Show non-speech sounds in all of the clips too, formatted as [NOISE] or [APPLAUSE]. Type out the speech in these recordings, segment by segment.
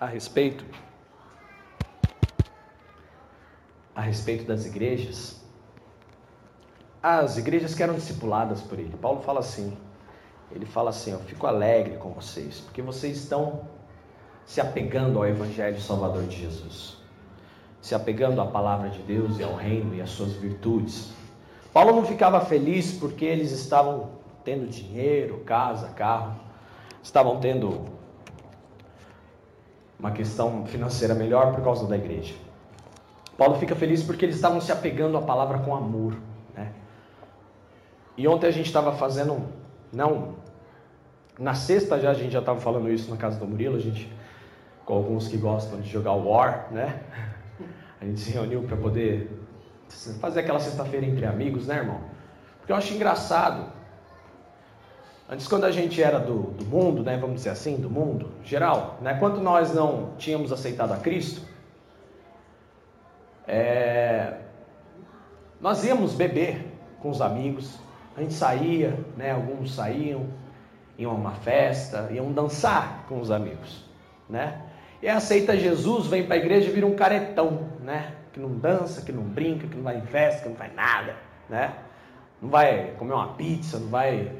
a respeito a respeito das igrejas, as igrejas que eram discipuladas por ele. Paulo fala assim, ele fala assim, eu fico alegre com vocês, porque vocês estão se apegando ao evangelho salvador de Jesus. Se apegando à palavra de Deus e ao reino e às suas virtudes. Paulo não ficava feliz porque eles estavam tendo dinheiro, casa, carro, estavam tendo uma questão financeira melhor por causa da igreja. Paulo fica feliz porque eles estavam se apegando à palavra com amor. Né? E ontem a gente estava fazendo, não, na sexta já a gente já estava falando isso na casa do Murilo, a gente, com alguns que gostam de jogar War, né? A gente se reuniu para poder fazer aquela sexta-feira entre amigos, né, irmão? Porque eu acho engraçado. Antes, quando a gente era do, do mundo, né, vamos dizer assim, do mundo geral, né, quando nós não tínhamos aceitado a Cristo, é, nós íamos beber com os amigos, a gente saía, né, alguns saíam, iam a uma festa, iam dançar com os amigos, né? E aceita Jesus, vem para a igreja e vira um caretão, né? Que não dança, que não brinca, que não vai em festa, que não faz nada, né? Não vai comer uma pizza, não vai,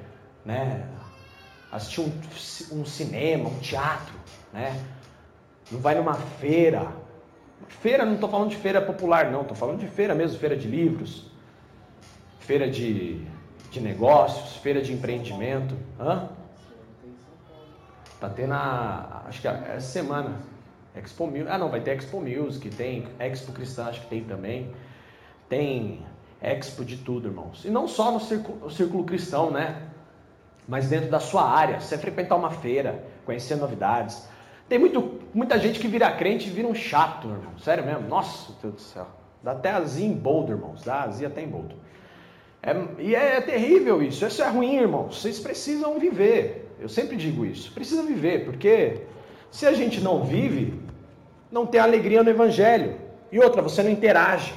né? Assistir um, um cinema, um teatro, né? Não vai numa feira. Feira, não estou falando de feira popular, não. Estou falando de feira mesmo, feira de livros, feira de, de negócios, feira de empreendimento. Hã? Tá tendo a, acho que essa semana, Expo Music, ah não, vai ter Expo Music, tem Expo Cristã, acho que tem também, tem Expo de tudo, irmãos. E não só no círculo, no círculo cristão, né? Mas dentro da sua área, você frequentar uma feira, conhecer novidades. Tem muito, muita gente que vira crente e vira um chato, irmão. Sério mesmo, nossa, Deus do céu. Dá até azia em boldo, irmãos. Dá azia até em boldo. É, e é, é terrível isso. Isso é ruim, irmãos. Vocês precisam viver. Eu sempre digo isso. Precisa viver, porque se a gente não vive, não tem alegria no Evangelho. E outra, você não interage.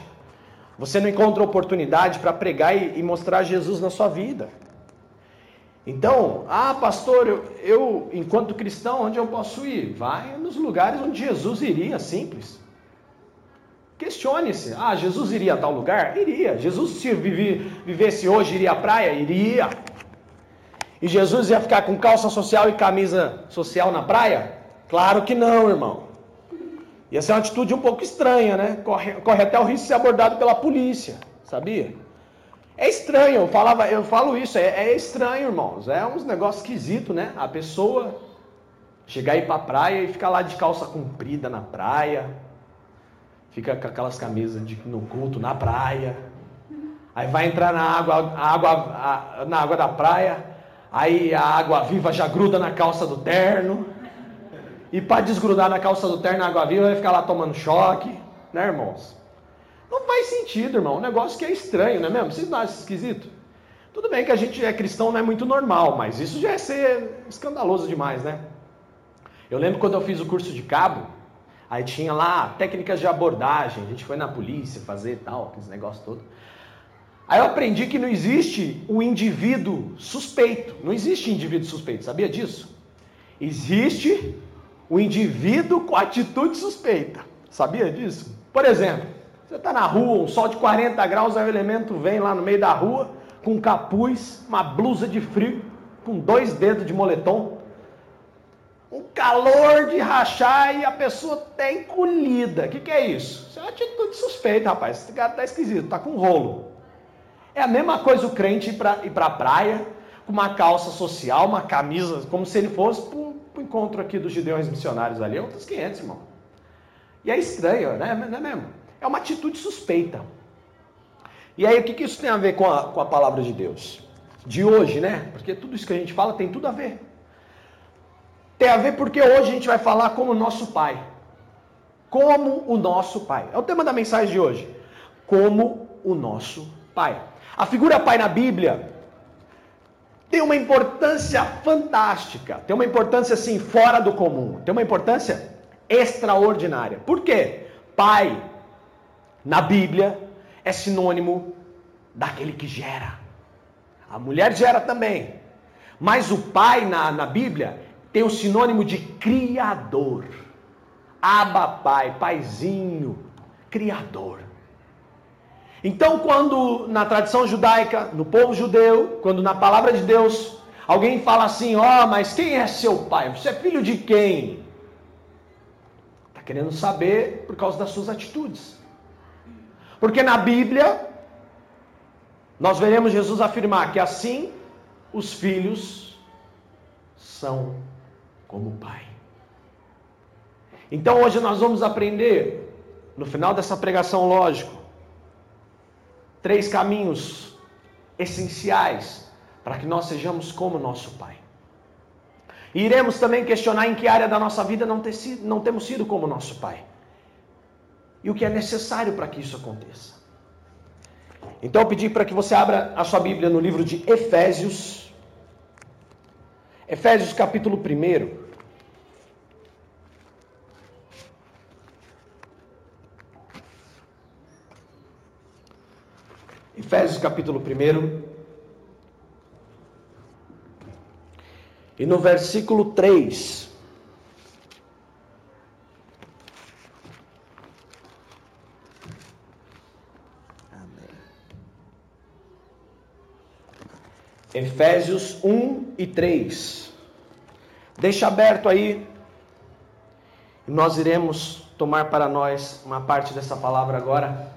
Você não encontra oportunidade para pregar e, e, mostrar Jesus na sua vida. Então, ah, pastor, eu, eu, enquanto cristão, onde eu posso ir? Vai nos lugares onde Jesus iria, simples. Questione-se. Ah, Jesus iria a tal lugar? Iria. Jesus, se vivesse hoje, iria à praia? Iria. E Jesus ia ficar com calça social e camisa social na praia? Claro que não, irmão. Ia ser uma atitude um pouco estranha, né? Corre, corre até o risco de ser abordado pela polícia, sabia? É estranho, eu, falava, eu falo isso, é, é estranho, irmãos. É uns negócios esquisitos, né? A pessoa chegar aí pra praia e ficar lá de calça comprida na praia, fica com aquelas camisas de, no culto na praia, aí vai entrar na água, água a, na água da praia, Aí a água viva já gruda na calça do terno. E para desgrudar na calça do terno a água viva vai ficar lá tomando choque, né, irmãos? Não faz sentido, irmão. Um negócio que é estranho, não é mesmo? Vocês não acham esquisito? Tudo bem que a gente é cristão, não é muito normal, mas isso já é ser escandaloso demais, né? Eu lembro quando eu fiz o curso de cabo, aí tinha lá técnicas de abordagem, a gente foi na polícia fazer tal, aqueles negócios todos. Aí eu aprendi que não existe o indivíduo suspeito. Não existe indivíduo suspeito, sabia disso? Existe o indivíduo com atitude suspeita. Sabia disso? Por exemplo, você está na rua, um sol de 40 graus, aí o elemento vem lá no meio da rua com um capuz, uma blusa de frio, com dois dedos de moletom, um calor de rachar e a pessoa tá encolhida. O que, que é isso? Isso é uma atitude suspeita, rapaz. Esse cara tá esquisito, tá com rolo. É a mesma coisa o crente ir para ir a praia com uma calça social, uma camisa, como se ele fosse para o encontro aqui dos judeus missionários ali. É outros 500, irmão. E é estranho, né? Não é mesmo? É uma atitude suspeita. E aí, o que, que isso tem a ver com a, com a palavra de Deus? De hoje, né? Porque tudo isso que a gente fala tem tudo a ver. Tem a ver porque hoje a gente vai falar como o nosso Pai. Como o nosso Pai. É o tema da mensagem de hoje. Como o nosso Pai. A figura pai na Bíblia tem uma importância fantástica, tem uma importância assim fora do comum, tem uma importância extraordinária. Por quê? Pai na Bíblia é sinônimo daquele que gera. A mulher gera também. Mas o pai na, na Bíblia tem o sinônimo de criador. Aba Pai, Paizinho, Criador. Então, quando na tradição judaica, no povo judeu, quando na palavra de Deus, alguém fala assim: Ó, oh, mas quem é seu pai? Você é filho de quem? Está querendo saber por causa das suas atitudes. Porque na Bíblia, nós veremos Jesus afirmar que assim os filhos são como o pai. Então hoje nós vamos aprender, no final dessa pregação, lógico, três caminhos essenciais para que nós sejamos como nosso Pai. E iremos também questionar em que área da nossa vida não, ter sido, não temos sido como nosso Pai. E o que é necessário para que isso aconteça. Então eu pedi para que você abra a sua Bíblia no livro de Efésios. Efésios capítulo 1. Efésios capítulo 1. E no versículo 3. Efésios 1 e 3. Deixa aberto aí. E nós iremos tomar para nós uma parte dessa palavra agora.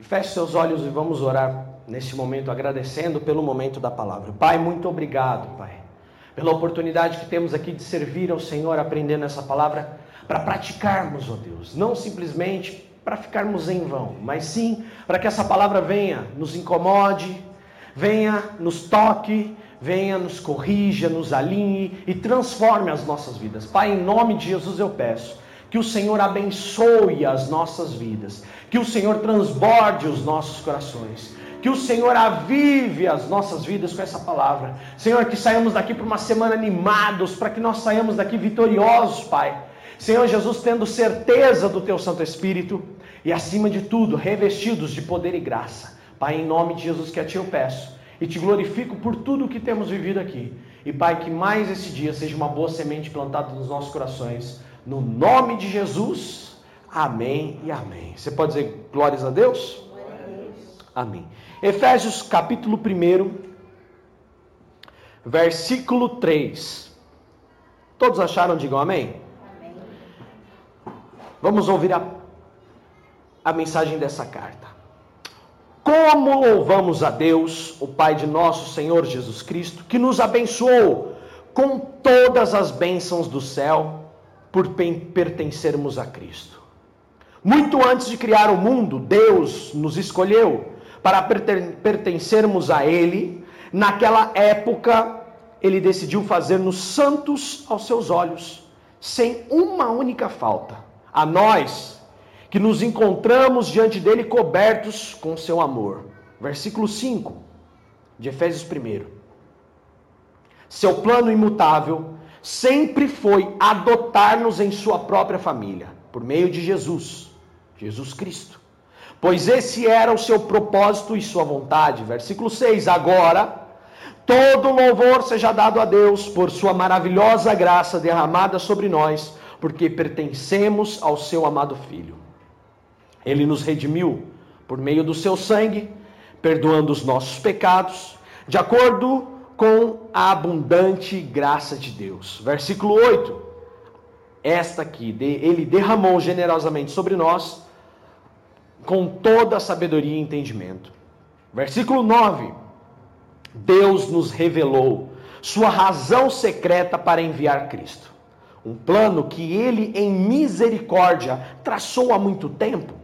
Feche seus olhos e vamos orar neste momento, agradecendo pelo momento da palavra. Pai, muito obrigado, Pai, pela oportunidade que temos aqui de servir ao Senhor aprendendo essa palavra para praticarmos, ó Deus, não simplesmente para ficarmos em vão, mas sim para que essa palavra venha, nos incomode, venha, nos toque, venha, nos corrija, nos alinhe e transforme as nossas vidas. Pai, em nome de Jesus eu peço que o Senhor abençoe as nossas vidas, que o Senhor transborde os nossos corações, que o Senhor avive as nossas vidas com essa palavra. Senhor, que saímos daqui para uma semana animados, para que nós saímos daqui vitoriosos, Pai. Senhor Jesus, tendo certeza do Teu Santo Espírito e, acima de tudo, revestidos de poder e graça. Pai, em nome de Jesus que a Ti eu peço e te glorifico por tudo o que temos vivido aqui. E, Pai, que mais esse dia seja uma boa semente plantada nos nossos corações no nome de Jesus, amém e amém. Você pode dizer glórias a Deus? Amém. Efésios capítulo 1, versículo 3. Todos acharam? Digam amém. amém. Vamos ouvir a, a mensagem dessa carta. Como louvamos a Deus, o Pai de nosso Senhor Jesus Cristo, que nos abençoou com todas as bênçãos do céu por pertencermos a Cristo. Muito antes de criar o mundo, Deus nos escolheu para pertencermos a Ele. Naquela época, Ele decidiu fazer-nos santos aos seus olhos, sem uma única falta. A nós, que nos encontramos diante dele cobertos com seu amor. Versículo 5 de Efésios 1. Seu plano imutável sempre foi adotar-nos em sua própria família, por meio de Jesus, Jesus Cristo. Pois esse era o seu propósito e sua vontade. Versículo 6. Agora, todo louvor seja dado a Deus por sua maravilhosa graça derramada sobre nós, porque pertencemos ao seu amado Filho. Ele nos redimiu por meio do seu sangue, perdoando os nossos pecados, de acordo com a abundante graça de Deus. Versículo 8. Esta aqui, ele derramou generosamente sobre nós com toda a sabedoria e entendimento. Versículo 9. Deus nos revelou sua razão secreta para enviar Cristo. Um plano que ele, em misericórdia, traçou há muito tempo.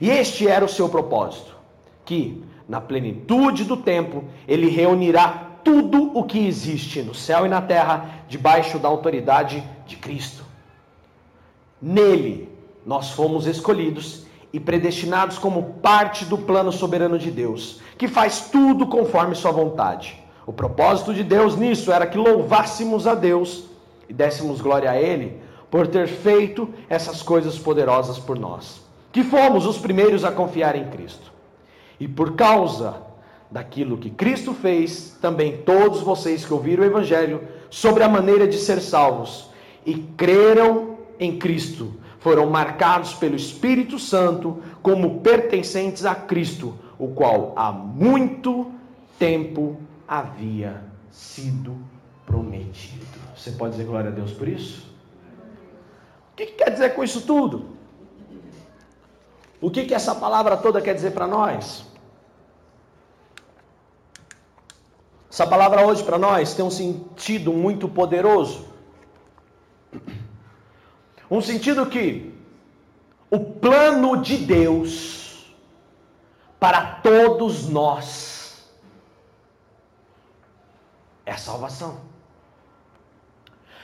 E este era o seu propósito: que, na plenitude do tempo, ele reunirá tudo o que existe no céu e na terra debaixo da autoridade de Cristo. Nele nós fomos escolhidos e predestinados como parte do plano soberano de Deus, que faz tudo conforme sua vontade. O propósito de Deus nisso era que louvássemos a Deus e dessemos glória a Ele por ter feito essas coisas poderosas por nós, que fomos os primeiros a confiar em Cristo. E por causa daquilo que Cristo fez, também todos vocês que ouviram o Evangelho sobre a maneira de ser salvos e creram em Cristo foram marcados pelo Espírito Santo como pertencentes a Cristo, o qual há muito tempo havia sido prometido. Você pode dizer glória a Deus por isso? O que, que quer dizer com isso tudo? O que, que essa palavra toda quer dizer para nós? Essa palavra hoje para nós tem um sentido muito poderoso. Um sentido que o plano de Deus para todos nós é a salvação.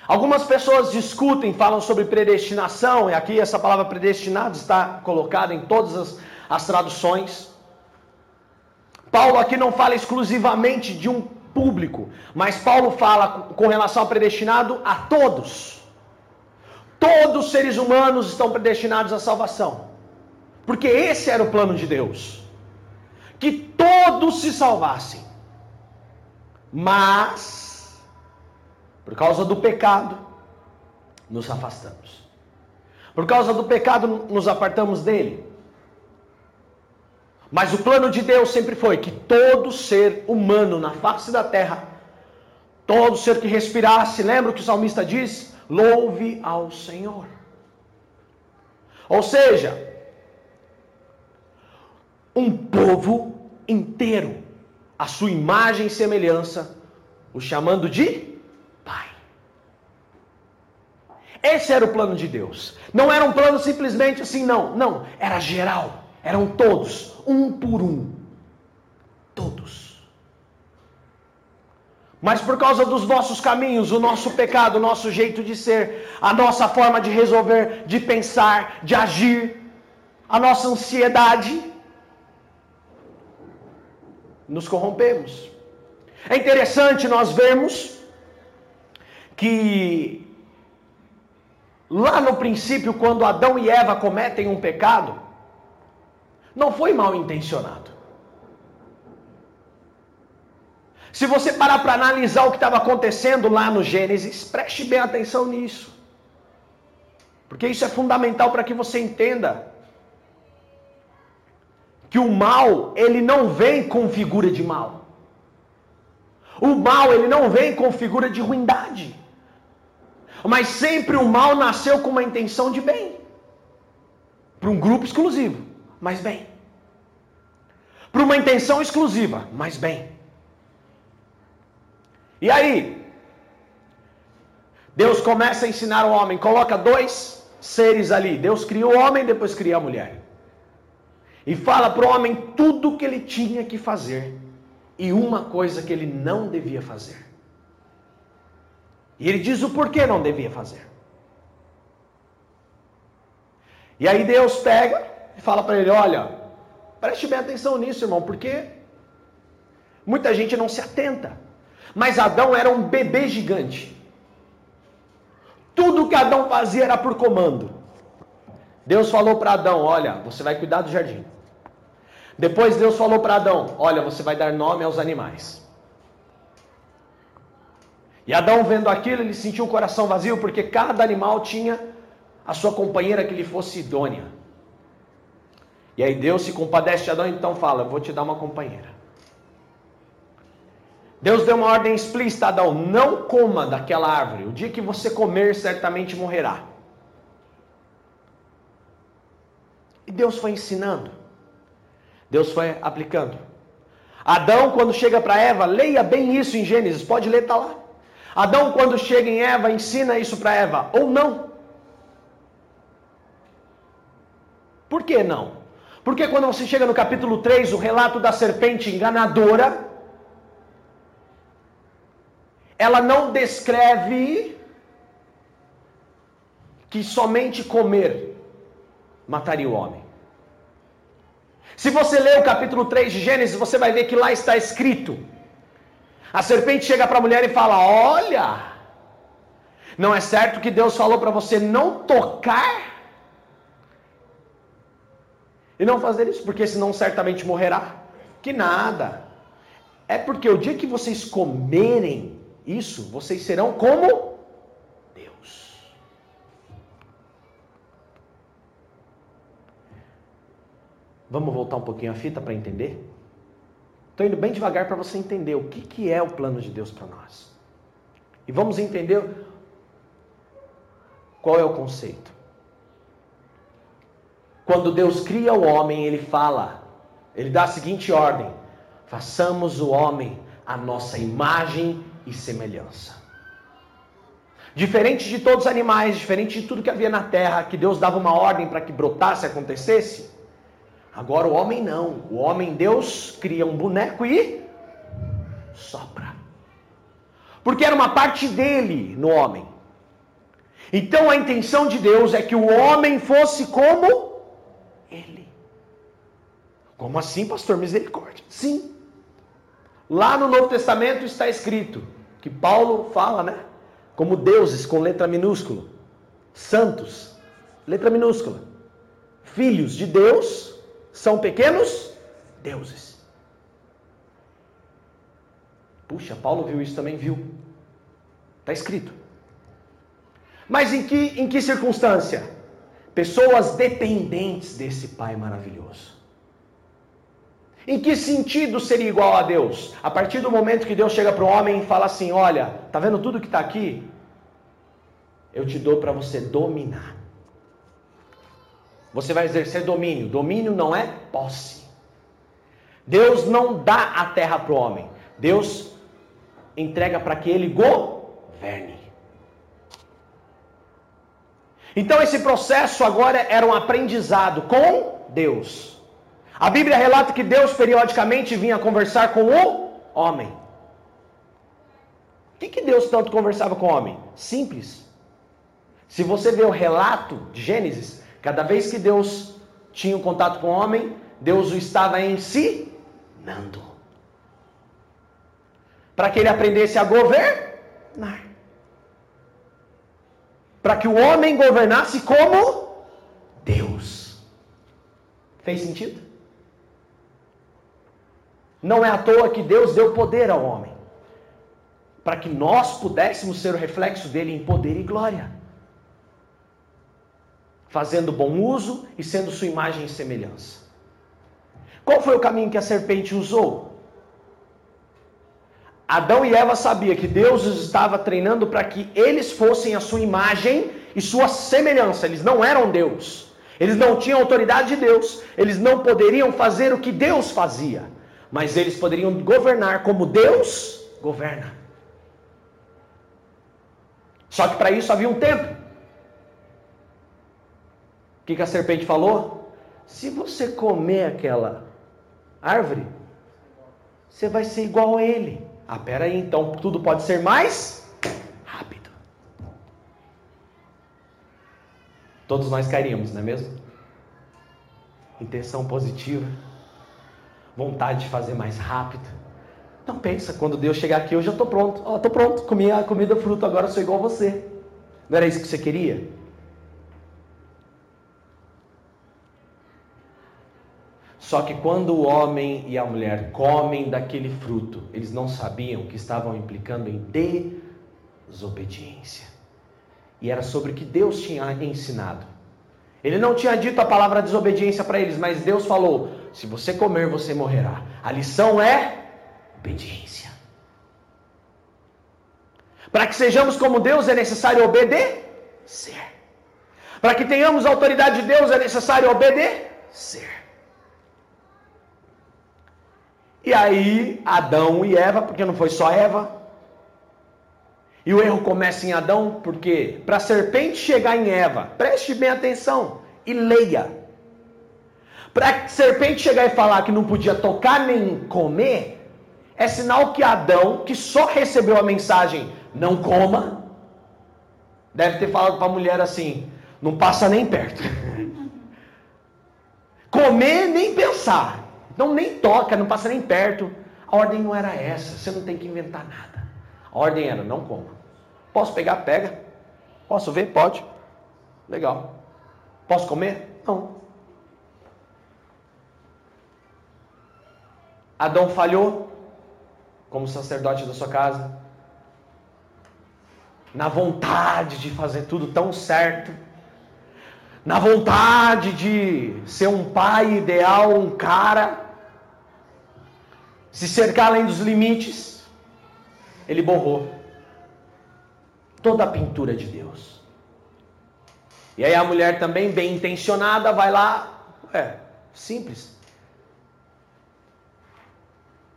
Algumas pessoas discutem, falam sobre predestinação, e aqui essa palavra predestinado está colocada em todas as, as traduções. Paulo aqui não fala exclusivamente de um público, mas Paulo fala com relação ao predestinado a todos. Todos os seres humanos estão predestinados à salvação. Porque esse era o plano de Deus. Que todos se salvassem. Mas, por causa do pecado, nos afastamos. Por causa do pecado, nos apartamos dele. Mas o plano de Deus sempre foi que todo ser humano na face da terra, todo ser que respirasse, lembra o que o salmista diz? louve ao Senhor. Ou seja, um povo inteiro, a sua imagem e semelhança, o chamando de Pai. Esse era o plano de Deus. Não era um plano simplesmente assim, não. Não, era geral. Eram todos, um por um. Todos. Mas por causa dos nossos caminhos, o nosso pecado, o nosso jeito de ser, a nossa forma de resolver, de pensar, de agir, a nossa ansiedade, nos corrompemos. É interessante nós vermos que lá no princípio, quando Adão e Eva cometem um pecado, não foi mal intencionado. Se você parar para analisar o que estava acontecendo lá no Gênesis, preste bem atenção nisso. Porque isso é fundamental para que você entenda que o mal, ele não vem com figura de mal. O mal, ele não vem com figura de ruindade. Mas sempre o mal nasceu com uma intenção de bem. Para um grupo exclusivo, mas bem. Para uma intenção exclusiva, mas bem. E aí? Deus começa a ensinar o homem, coloca dois seres ali. Deus cria o homem, depois cria a mulher. E fala para o homem tudo o que ele tinha que fazer e uma coisa que ele não devia fazer. E ele diz o porquê não devia fazer. E aí Deus pega e fala para ele: Olha, preste bem atenção nisso, irmão, porque muita gente não se atenta. Mas Adão era um bebê gigante. Tudo que Adão fazia era por comando. Deus falou para Adão: Olha, você vai cuidar do jardim. Depois Deus falou para Adão: Olha, você vai dar nome aos animais. E Adão, vendo aquilo, ele sentiu o coração vazio, porque cada animal tinha a sua companheira que lhe fosse idônea. E aí Deus se compadece de Adão, então fala: vou te dar uma companheira. Deus deu uma ordem explícita a Adão: não coma daquela árvore. O dia que você comer, certamente morrerá. E Deus foi ensinando. Deus foi aplicando. Adão, quando chega para Eva, leia bem isso em Gênesis, pode ler, está lá. Adão, quando chega em Eva, ensina isso para Eva, ou não. Por que não? Porque quando você chega no capítulo 3, o relato da serpente enganadora, ela não descreve que somente comer mataria o homem. Se você ler o capítulo 3 de Gênesis, você vai ver que lá está escrito: a serpente chega para a mulher e fala: Olha, não é certo que Deus falou para você não tocar e não fazer isso, porque senão certamente morrerá. Que nada. É porque o dia que vocês comerem isso, vocês serão como Deus. Vamos voltar um pouquinho a fita para entender? Estou indo bem devagar para você entender o que, que é o plano de Deus para nós. E vamos entender qual é o conceito. Quando Deus cria o homem, ele fala, ele dá a seguinte ordem: façamos o homem a nossa imagem e semelhança. Diferente de todos os animais, diferente de tudo que havia na terra, que Deus dava uma ordem para que brotasse, acontecesse. Agora o homem não. O homem, Deus cria um boneco e sopra. Porque era uma parte dele no homem. Então a intenção de Deus é que o homem fosse como ele. Como assim, pastor? Misericórdia. Sim. Lá no Novo Testamento está escrito que Paulo fala, né? Como deuses com letra minúscula, santos, letra minúscula, filhos de Deus são pequenos deuses. Puxa, Paulo viu isso também, viu? Está escrito. Mas em que, em que circunstância? Pessoas dependentes desse Pai maravilhoso. Em que sentido seria igual a Deus? A partir do momento que Deus chega para o homem e fala assim: Olha, tá vendo tudo que está aqui? Eu te dou para você dominar. Você vai exercer domínio. Domínio não é posse. Deus não dá a terra para o homem. Deus entrega para que ele governe. Então esse processo agora era um aprendizado com Deus. A Bíblia relata que Deus periodicamente vinha conversar com o homem. O que, que Deus tanto conversava com o homem? Simples. Se você vê o relato de Gênesis, cada vez que Deus tinha um contato com o homem, Deus o estava ensinando. Para que ele aprendesse a governar. Para que o homem governasse como Deus. Fez sentido? Não é à toa que Deus deu poder ao homem, para que nós pudéssemos ser o reflexo dele em poder e glória, fazendo bom uso e sendo sua imagem e semelhança. Qual foi o caminho que a serpente usou? Adão e Eva sabiam que Deus os estava treinando para que eles fossem a sua imagem e sua semelhança. Eles não eram Deus. Eles não tinham autoridade de Deus. Eles não poderiam fazer o que Deus fazia mas eles poderiam governar como Deus governa. Só que para isso havia um tempo. O que, que a serpente falou? Se você comer aquela árvore, você vai ser igual a ele. Ah, peraí, então tudo pode ser mais rápido. Todos nós cairíamos, não é mesmo? Intenção positiva vontade de fazer mais rápido. Não pensa, quando Deus chegar aqui, eu já estou pronto. Ó, oh, estou pronto, comi a comida fruto, agora sou igual a você. Não era isso que você queria? Só que quando o homem e a mulher comem daquele fruto, eles não sabiam que estavam implicando em desobediência. E era sobre o que Deus tinha ensinado. Ele não tinha dito a palavra desobediência para eles, mas Deus falou: se você comer, você morrerá. A lição é obediência. Para que sejamos como Deus, é necessário obedecer. Para que tenhamos a autoridade de Deus, é necessário obedecer. E aí, Adão e Eva, porque não foi só Eva, e o erro começa em Adão, porque para a serpente chegar em Eva, preste bem atenção e leia. Para a serpente chegar e falar que não podia tocar nem comer, é sinal que Adão, que só recebeu a mensagem não coma, deve ter falado para a mulher assim: não passa nem perto. [LAUGHS] Comer nem pensar. Então nem toca, não passa nem perto. A ordem não era essa, você não tem que inventar nada. A ordem era: não coma. Posso pegar? Pega. Posso ver? Pode. Legal. Posso comer? Não. Adão falhou como sacerdote da sua casa, na vontade de fazer tudo tão certo, na vontade de ser um pai ideal, um cara, se cercar além dos limites, ele borrou toda a pintura de Deus. E aí a mulher também, bem intencionada, vai lá, é, simples.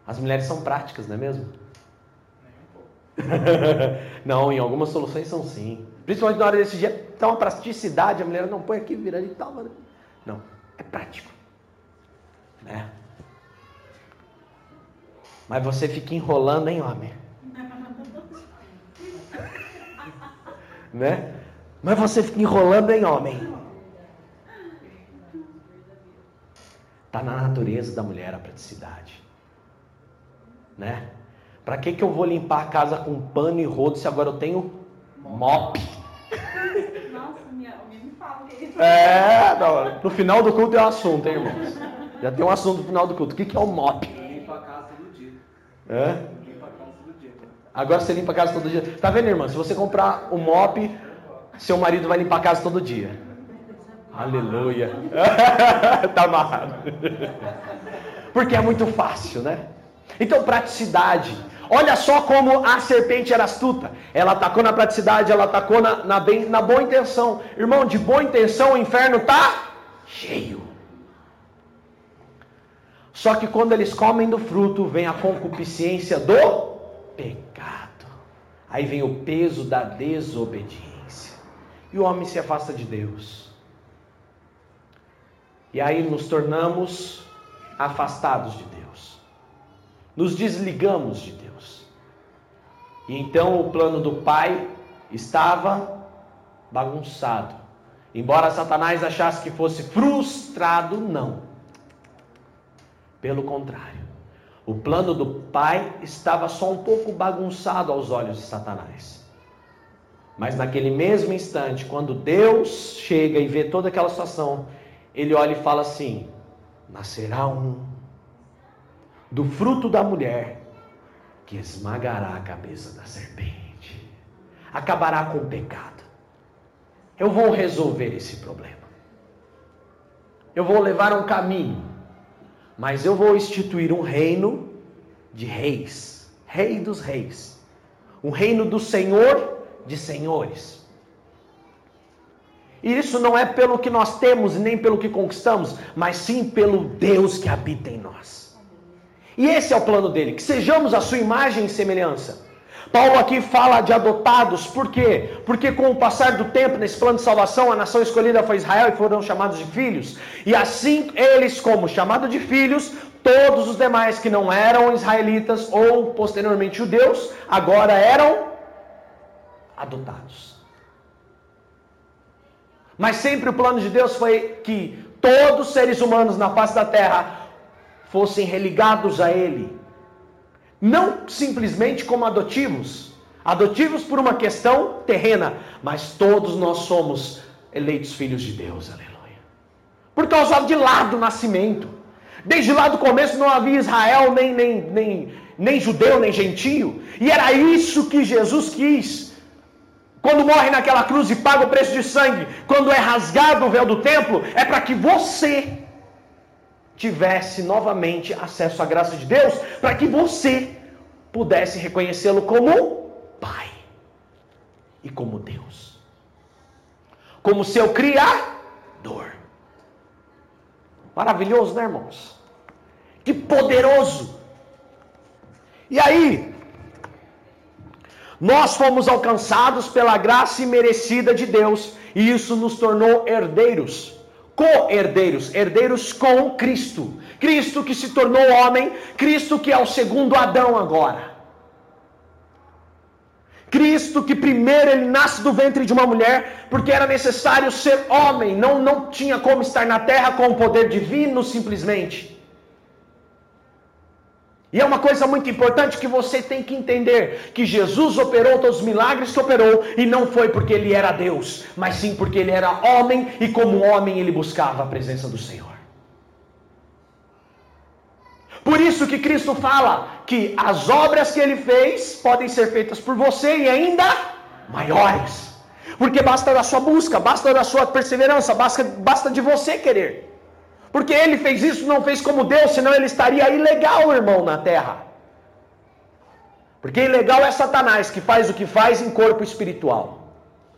As mulheres são práticas, não é mesmo? [LAUGHS] não, em algumas soluções são sim. Principalmente na hora desse dia, tá uma praticidade, a mulher não põe aqui virando e tal. Não, é prático. Né? Mas você fica enrolando, hein, homem? né? Mas você fica enrolando, hein, homem? Está na natureza da mulher a praticidade. Né? Para que, que eu vou limpar a casa com pano e rodo se agora eu tenho mop? Nossa, minha, alguém me fala que é isso. É, não, no final do culto é o assunto, hein, irmãos? Já tem um assunto no final do culto. O que, que é o mop? Limpa a casa todo dia. Agora você limpa a casa todo dia. Tá vendo, irmã? Se você comprar o mop, seu marido vai limpar a casa todo dia. Aleluia. [LAUGHS] tá amarrado. Porque é muito fácil, né? Então, praticidade. Olha só como a serpente era astuta. Ela atacou na praticidade, ela atacou na, na, bem, na boa intenção. Irmão, de boa intenção o inferno está cheio. Só que quando eles comem do fruto, vem a concupiscência do pecado. Aí vem o peso da desobediência. E o homem se afasta de Deus. E aí nos tornamos afastados de Deus. Nos desligamos de Deus. E então o plano do pai estava bagunçado. Embora Satanás achasse que fosse frustrado, não. Pelo contrário, o plano do pai estava só um pouco bagunçado aos olhos de Satanás. Mas naquele mesmo instante, quando Deus chega e vê toda aquela situação, ele olha e fala assim: nascerá um do fruto da mulher que esmagará a cabeça da serpente, acabará com o pecado. Eu vou resolver esse problema. Eu vou levar um caminho, mas eu vou instituir um reino de reis, rei dos reis, um reino do Senhor de senhores. E isso não é pelo que nós temos nem pelo que conquistamos, mas sim pelo Deus que habita em nós. E esse é o plano dele, que sejamos a sua imagem e semelhança. Paulo aqui fala de adotados, por quê? Porque com o passar do tempo, nesse plano de salvação, a nação escolhida foi Israel e foram chamados de filhos. E assim eles, como chamados de filhos, todos os demais que não eram israelitas ou posteriormente judeus, agora eram adotados. Mas sempre o plano de Deus foi que todos os seres humanos na face da terra fossem religados a Ele. Não simplesmente como adotivos, adotivos por uma questão terrena, mas todos nós somos eleitos filhos de Deus, aleluia. Por causa de lá do nascimento. Desde lá do começo não havia Israel, nem, nem, nem, nem judeu, nem gentio. E era isso que Jesus quis. Quando morre naquela cruz e paga o preço de sangue, quando é rasgado o véu do templo, é para que você tivesse novamente acesso à graça de Deus, para que você pudesse reconhecê-lo como Pai e como Deus, como seu Criador. Maravilhoso, né, irmãos? Que poderoso! E aí, nós fomos alcançados pela graça imerecida de Deus, e isso nos tornou herdeiros co-herdeiros, herdeiros com Cristo. Cristo que se tornou homem, Cristo que é o segundo Adão agora. Cristo que primeiro ele nasce do ventre de uma mulher, porque era necessário ser homem, não, não tinha como estar na terra com o poder divino simplesmente. E é uma coisa muito importante que você tem que entender: que Jesus operou todos os milagres que operou, e não foi porque ele era Deus, mas sim porque ele era homem, e como homem ele buscava a presença do Senhor. Por isso que Cristo fala que as obras que ele fez podem ser feitas por você e ainda maiores. Porque basta da sua busca, basta da sua perseverança, basta, basta de você querer. Porque ele fez isso, não fez como Deus, senão ele estaria ilegal, irmão, na terra. Porque ilegal é Satanás que faz o que faz em corpo espiritual.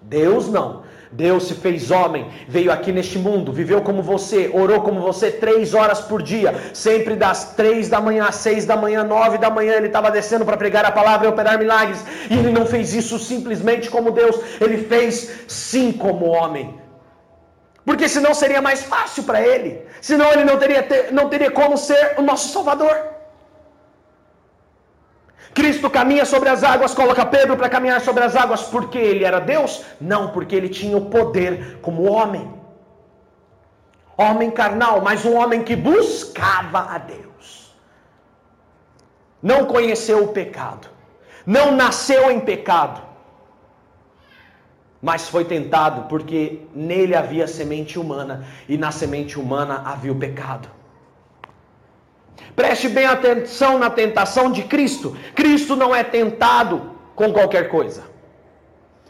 Deus não. Deus se fez homem, veio aqui neste mundo, viveu como você, orou como você três horas por dia, sempre das três da manhã às seis da manhã, nove da manhã, ele estava descendo para pregar a palavra e operar milagres. E ele não fez isso simplesmente como Deus, ele fez sim como homem. Porque senão seria mais fácil para ele, senão ele não teria, ter, não teria como ser o nosso Salvador. Cristo caminha sobre as águas, coloca Pedro para caminhar sobre as águas porque ele era Deus? Não, porque ele tinha o poder como homem. Homem carnal, mas um homem que buscava a Deus. Não conheceu o pecado, não nasceu em pecado, mas foi tentado porque nele havia semente humana e na semente humana havia o pecado. Preste bem atenção na tentação de Cristo. Cristo não é tentado com qualquer coisa.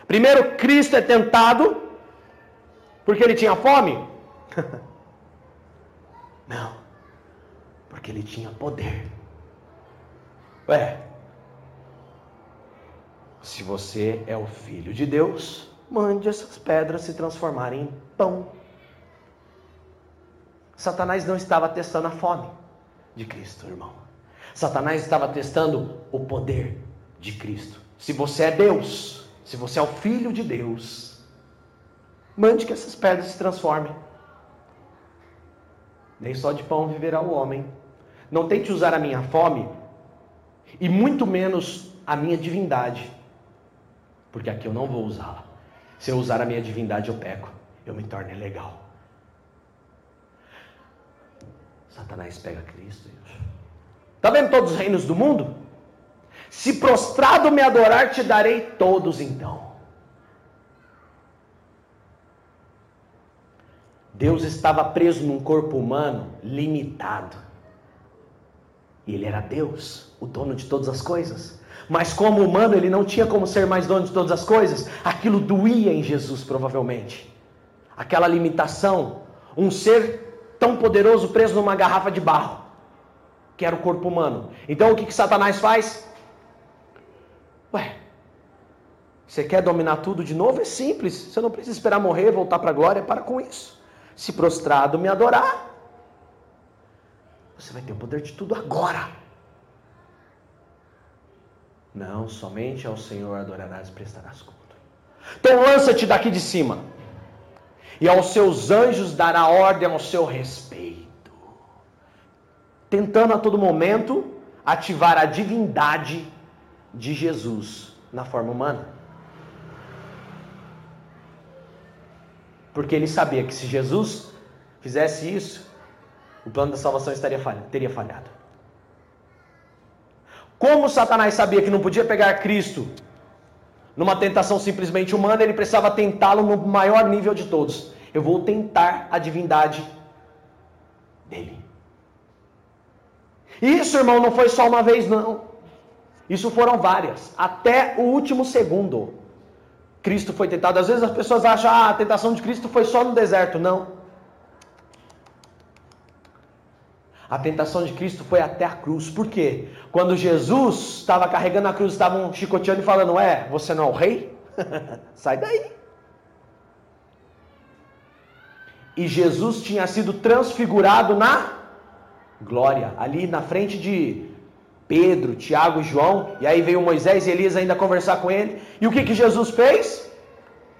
Primeiro, Cristo é tentado porque ele tinha fome? [LAUGHS] não. Porque ele tinha poder. Ué, se você é o filho de Deus, mande essas pedras se transformarem em pão. Satanás não estava testando a fome de Cristo, irmão. Satanás estava testando o poder de Cristo. Se você é Deus, se você é o filho de Deus, mande que essas pedras se transformem. Nem só de pão viverá o homem. Não tente usar a minha fome e muito menos a minha divindade, porque aqui eu não vou usá-la. Se eu usar a minha divindade, eu peco, eu me torno ilegal. Satanás pega Cristo. Está vendo todos os reinos do mundo? Se prostrado me adorar, te darei todos então. Deus estava preso num corpo humano limitado. Ele era Deus, o dono de todas as coisas. Mas como humano, ele não tinha como ser mais dono de todas as coisas. Aquilo doía em Jesus, provavelmente. Aquela limitação. Um ser tão poderoso preso numa garrafa de barro, que era o corpo humano. Então o que, que Satanás faz? Ué, você quer dominar tudo de novo? É simples. Você não precisa esperar morrer, voltar para a glória. Para com isso. Se prostrado me adorar, você vai ter o poder de tudo agora. Não, somente ao Senhor adorarás e prestarás culto. Então lança-te daqui de cima e aos seus anjos dará ordem ao seu respeito, tentando a todo momento ativar a divindade de Jesus na forma humana. Porque ele sabia que se Jesus fizesse isso, o plano da salvação estaria falhado, teria falhado. Como Satanás sabia que não podia pegar Cristo numa tentação simplesmente humana, ele precisava tentá-lo no maior nível de todos. Eu vou tentar a divindade dele. Isso, irmão, não foi só uma vez, não. Isso foram várias, até o último segundo. Cristo foi tentado. Às vezes as pessoas acham, ah, a tentação de Cristo foi só no deserto. Não. A tentação de Cristo foi até a cruz. Por quê? Quando Jesus estava carregando a cruz, estavam chicoteando e falando: Ué, você não é o rei? [LAUGHS] Sai daí. E Jesus tinha sido transfigurado na glória, ali na frente de Pedro, Tiago e João. E aí veio Moisés e Elias ainda conversar com ele. E o que, que Jesus fez?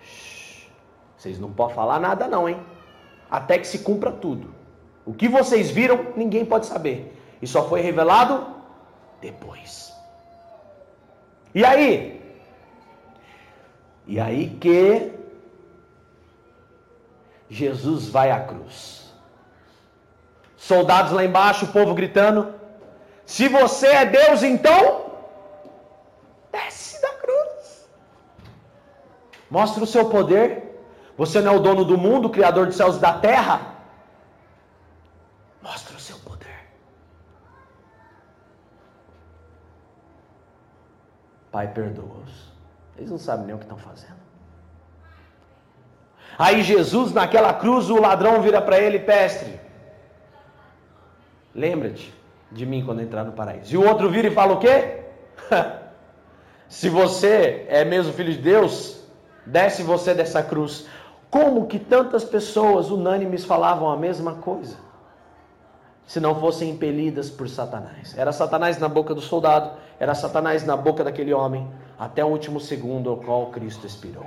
Shhh, vocês não podem falar nada, não, hein? Até que se cumpra tudo. O que vocês viram, ninguém pode saber. E só foi revelado depois. E aí? E aí que Jesus vai à cruz. Soldados lá embaixo, o povo gritando: Se você é Deus, então desce da cruz. Mostra o seu poder. Você não é o dono do mundo, criador dos céus e da terra. Mostra o seu poder. Pai, perdoa-os. Eles não sabem nem o que estão fazendo. Aí Jesus, naquela cruz, o ladrão vira para ele, pestre. Lembra-te de mim quando entrar no paraíso. E o outro vira e fala o quê? [LAUGHS] Se você é mesmo filho de Deus, desce você dessa cruz. Como que tantas pessoas unânimes falavam a mesma coisa? Se não fossem impelidas por Satanás. Era Satanás na boca do soldado, era Satanás na boca daquele homem, até o último segundo ao qual Cristo expirou.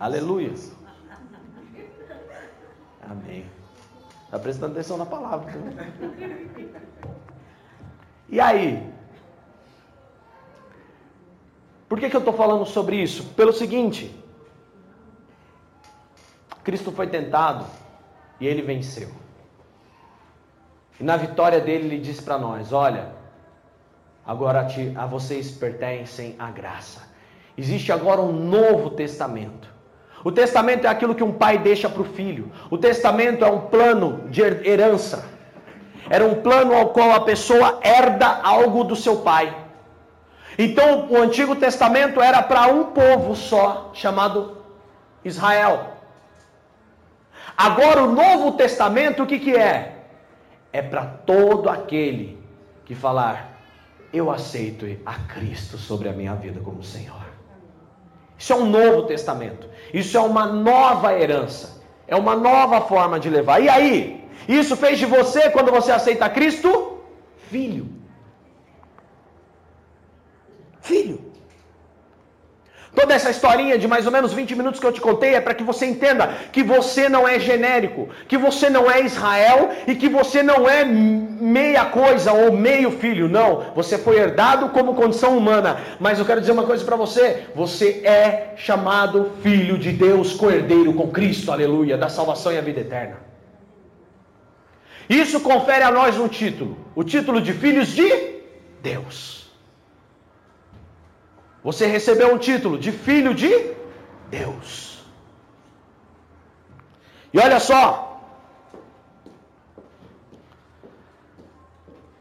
Aleluia. Amém. Está prestando atenção na palavra. Né? E aí? Por que, que eu estou falando sobre isso? Pelo seguinte: Cristo foi tentado e ele venceu. E na vitória dele, ele diz para nós: Olha, agora a, ti, a vocês pertencem a graça. Existe agora um novo testamento. O testamento é aquilo que um pai deixa para o filho. O testamento é um plano de herança. Era um plano ao qual a pessoa herda algo do seu pai. Então, o Antigo Testamento era para um povo só, chamado Israel. Agora, o Novo Testamento, o que, que é? É para todo aquele que falar: Eu aceito a Cristo sobre a minha vida como Senhor. Isso é um novo testamento. Isso é uma nova herança. É uma nova forma de levar. E aí? Isso fez de você, quando você aceita Cristo, filho. Filho. Toda essa historinha de mais ou menos 20 minutos que eu te contei é para que você entenda que você não é genérico, que você não é Israel e que você não é meia coisa ou meio filho. Não, você foi herdado como condição humana. Mas eu quero dizer uma coisa para você: você é chamado filho de Deus, co-herdeiro com Cristo, aleluia, da salvação e a vida eterna. Isso confere a nós um título, o título de filhos de Deus. Você recebeu um título de filho de Deus. E olha só.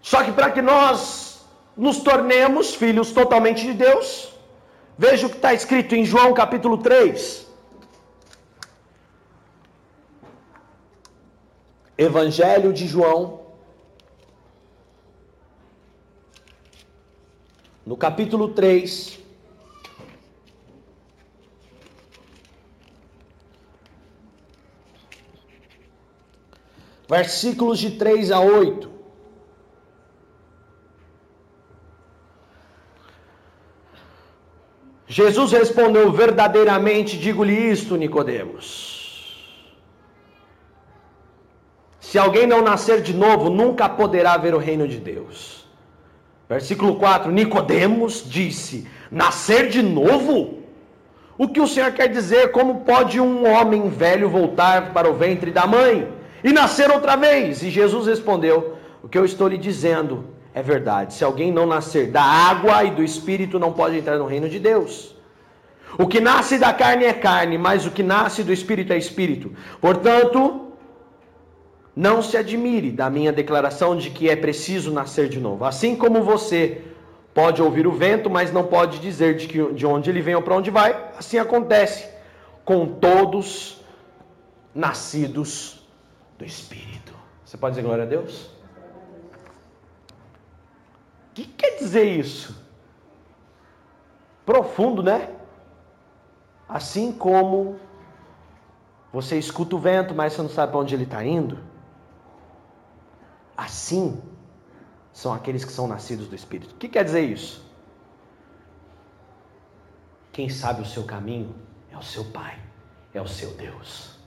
Só que para que nós nos tornemos filhos totalmente de Deus, veja o que está escrito em João capítulo 3. Evangelho de João, no capítulo 3, versículos de 3 a 8. Jesus respondeu: Verdadeiramente digo-lhe isto, Nicodemos. Se alguém não nascer de novo, nunca poderá ver o reino de Deus. Versículo 4: Nicodemos disse: Nascer de novo? O que o Senhor quer dizer? Como pode um homem velho voltar para o ventre da mãe? E nascer outra vez. E Jesus respondeu: O que eu estou lhe dizendo é verdade. Se alguém não nascer da água e do espírito, não pode entrar no reino de Deus. O que nasce da carne é carne, mas o que nasce do espírito é espírito. Portanto, não se admire da minha declaração de que é preciso nascer de novo. Assim como você pode ouvir o vento, mas não pode dizer de, que, de onde ele vem ou para onde vai, assim acontece com todos nascidos do Espírito. Você pode dizer glória a Deus? O que quer dizer isso? Profundo, né? Assim como você escuta o vento, mas você não sabe para onde ele está indo. Assim são aqueles que são nascidos do Espírito. O que quer dizer isso? Quem sabe o seu caminho é o seu Pai, é o seu Deus.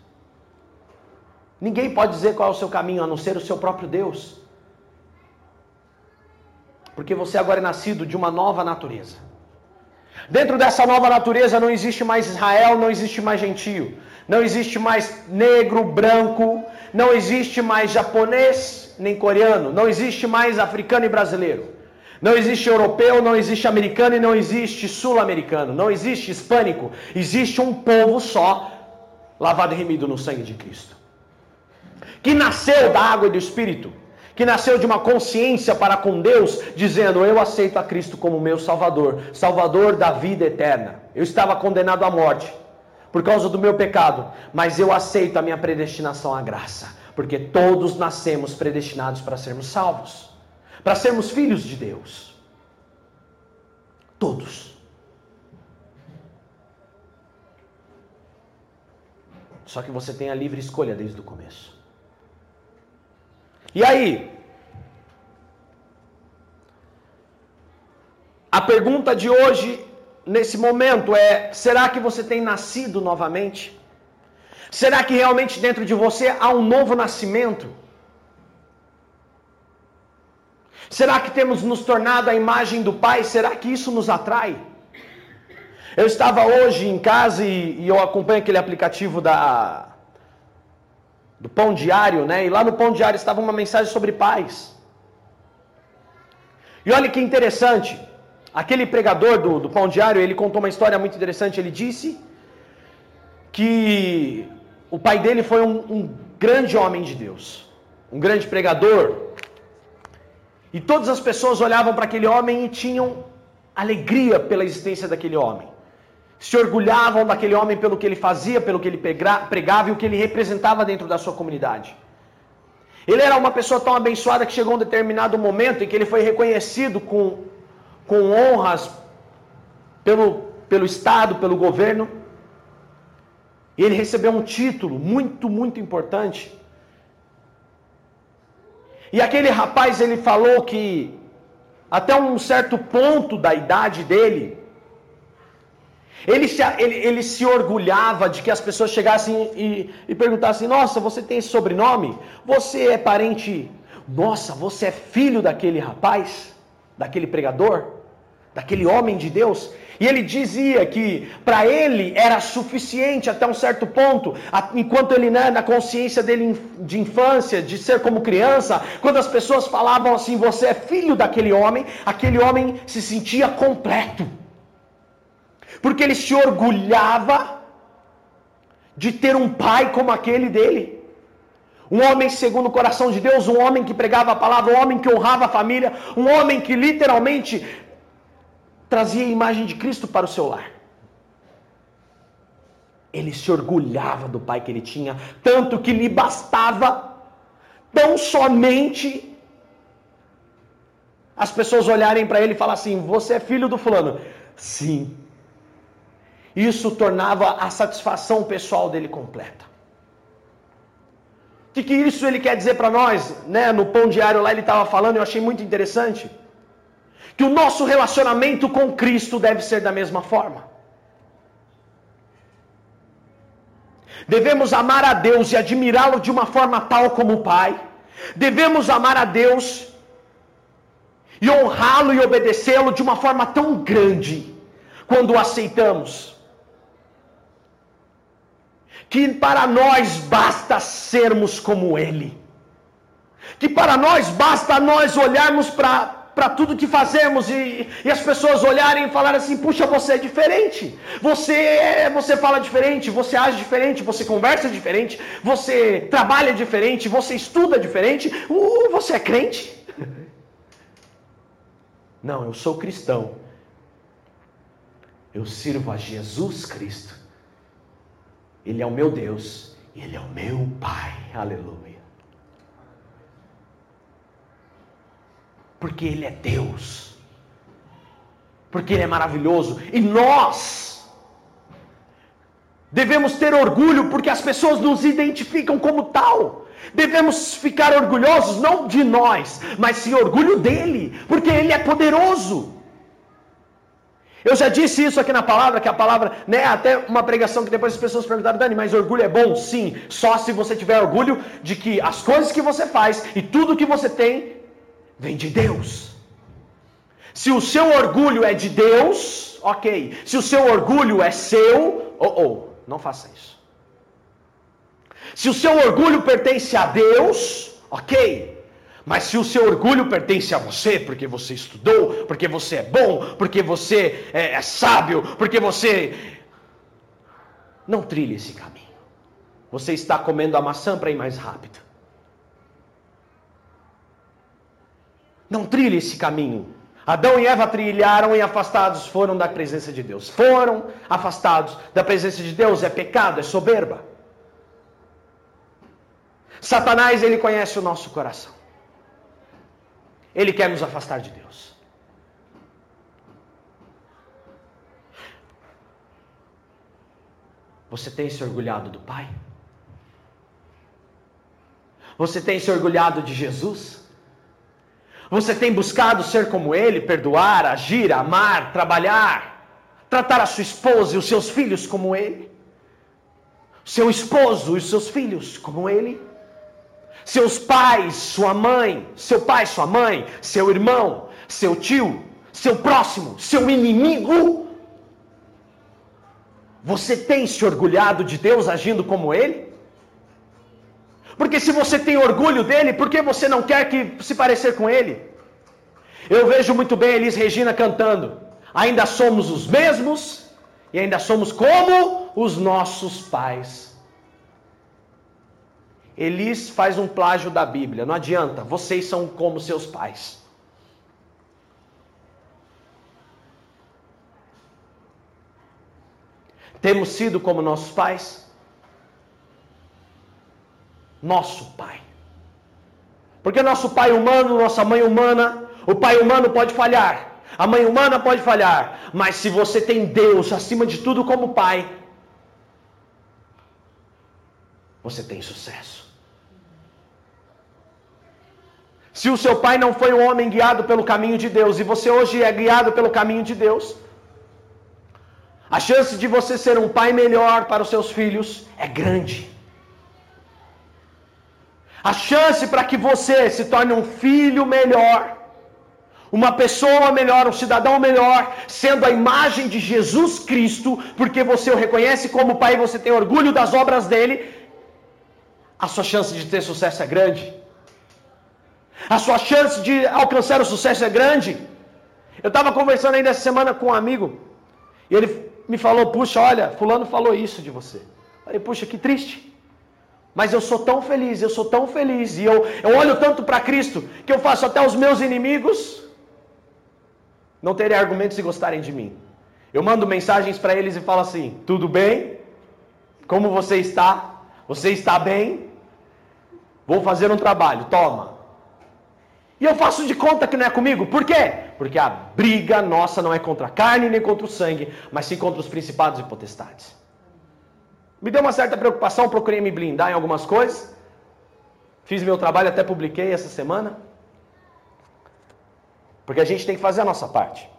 Ninguém pode dizer qual é o seu caminho a não ser o seu próprio Deus. Porque você agora é nascido de uma nova natureza. Dentro dessa nova natureza não existe mais Israel, não existe mais gentio, não existe mais negro, branco, não existe mais japonês nem coreano, não existe mais africano e brasileiro. Não existe europeu, não existe americano e não existe sul-americano, não existe hispânico. Existe um povo só, lavado e remido no sangue de Cristo que nasceu da água e do Espírito, que nasceu de uma consciência para com Deus, dizendo: Eu aceito a Cristo como meu Salvador, Salvador da vida eterna. Eu estava condenado à morte, por causa do meu pecado, mas eu aceito a minha predestinação à graça, porque todos nascemos predestinados para sermos salvos, para sermos filhos de Deus. Todos. Só que você tem a livre escolha desde o começo. E aí? A pergunta de hoje nesse momento é: será que você tem nascido novamente? Será que realmente dentro de você há um novo nascimento? Será que temos nos tornado a imagem do Pai? Será que isso nos atrai? Eu estava hoje em casa e, e eu acompanho aquele aplicativo da do Pão Diário, né? E lá no Pão Diário estava uma mensagem sobre paz. E olha que interessante. Aquele pregador do, do Pão Diário, ele contou uma história muito interessante. Ele disse que o pai dele foi um, um grande homem de Deus, um grande pregador. E todas as pessoas olhavam para aquele homem e tinham alegria pela existência daquele homem. Se orgulhavam daquele homem pelo que ele fazia, pelo que ele pregava e o que ele representava dentro da sua comunidade. Ele era uma pessoa tão abençoada que chegou um determinado momento em que ele foi reconhecido com com honras pelo, pelo Estado, pelo governo. E ele recebeu um título muito, muito importante. E aquele rapaz, ele falou que até um certo ponto da idade dele, ele se, ele, ele se orgulhava de que as pessoas chegassem e, e perguntassem: Nossa, você tem esse sobrenome? Você é parente? Nossa, você é filho daquele rapaz? daquele pregador, daquele homem de Deus. E ele dizia que para ele era suficiente até um certo ponto, enquanto ele né, na consciência dele de infância, de ser como criança, quando as pessoas falavam assim, você é filho daquele homem, aquele homem se sentia completo. Porque ele se orgulhava de ter um pai como aquele dele. Um homem segundo o coração de Deus, um homem que pregava a palavra, um homem que honrava a família, um homem que literalmente trazia a imagem de Cristo para o seu lar. Ele se orgulhava do pai que ele tinha, tanto que lhe bastava tão somente as pessoas olharem para ele e falar assim: Você é filho do fulano? Sim. Isso tornava a satisfação pessoal dele completa. O que, que isso ele quer dizer para nós? Né? No pão diário lá ele estava falando, eu achei muito interessante. Que o nosso relacionamento com Cristo deve ser da mesma forma. Devemos amar a Deus e admirá-lo de uma forma tal como o Pai. Devemos amar a Deus e honrá-lo e obedecê-lo de uma forma tão grande quando o aceitamos que para nós basta sermos como Ele, que para nós basta nós olharmos para tudo que fazemos e, e, as pessoas olharem e falarem assim: puxa, você é diferente, você, você fala diferente, você age diferente, você conversa diferente, você trabalha diferente, você estuda diferente, uh, você é crente. Não, eu sou cristão. Eu sirvo a Jesus Cristo. Ele é o meu Deus Ele é o meu Pai. Aleluia. Porque Ele é Deus. Porque Ele é maravilhoso. E nós devemos ter orgulho porque as pessoas nos identificam como tal. Devemos ficar orgulhosos não de nós, mas sim orgulho dele, porque ele é poderoso. Eu já disse isso aqui na palavra, que a palavra, né, até uma pregação que depois as pessoas perguntaram, Dani, mas orgulho é bom? Sim, só se você tiver orgulho de que as coisas que você faz e tudo que você tem vem de Deus. Se o seu orgulho é de Deus, ok. Se o seu orgulho é seu, oh, oh, não faça isso. Se o seu orgulho pertence a Deus, ok. Mas se o seu orgulho pertence a você, porque você estudou, porque você é bom, porque você é, é sábio, porque você. Não trilhe esse caminho. Você está comendo a maçã para ir mais rápido. Não trilhe esse caminho. Adão e Eva trilharam e afastados foram da presença de Deus. Foram afastados da presença de Deus. É pecado, é soberba. Satanás, ele conhece o nosso coração. Ele quer nos afastar de Deus. Você tem se orgulhado do Pai? Você tem se orgulhado de Jesus? Você tem buscado ser como Ele, perdoar, agir, amar, trabalhar, tratar a sua esposa e os seus filhos como Ele? Seu esposo e os seus filhos como Ele? Seus pais, sua mãe, seu pai, sua mãe, seu irmão, seu tio, seu próximo, seu inimigo? Você tem se orgulhado de Deus agindo como Ele? Porque se você tem orgulho dele, por que você não quer que se parecer com ele? Eu vejo muito bem Elis Regina cantando. Ainda somos os mesmos e ainda somos como os nossos pais. Elis faz um plágio da Bíblia. Não adianta, vocês são como seus pais. Temos sido como nossos pais? nosso pai. Porque nosso pai humano, nossa mãe humana, o pai humano pode falhar, a mãe humana pode falhar, mas se você tem Deus acima de tudo como pai, você tem sucesso. Se o seu pai não foi um homem guiado pelo caminho de Deus e você hoje é guiado pelo caminho de Deus, a chance de você ser um pai melhor para os seus filhos é grande. A chance para que você se torne um filho melhor, uma pessoa melhor, um cidadão melhor, sendo a imagem de Jesus Cristo, porque você o reconhece como Pai e você tem orgulho das obras dele, a sua chance de ter sucesso é grande. A sua chance de alcançar o sucesso é grande. Eu estava conversando ainda essa semana com um amigo, e ele me falou: Puxa, olha, Fulano falou isso de você. Eu falei: Puxa, que triste. Mas eu sou tão feliz, eu sou tão feliz, e eu, eu olho tanto para Cristo, que eu faço até os meus inimigos não terem argumentos e gostarem de mim. Eu mando mensagens para eles e falo assim: tudo bem? Como você está? Você está bem? Vou fazer um trabalho, toma. E eu faço de conta que não é comigo, por quê? Porque a briga nossa não é contra a carne nem contra o sangue, mas sim contra os principados e potestades. Me deu uma certa preocupação, procurei me blindar em algumas coisas. Fiz meu trabalho, até publiquei essa semana. Porque a gente tem que fazer a nossa parte.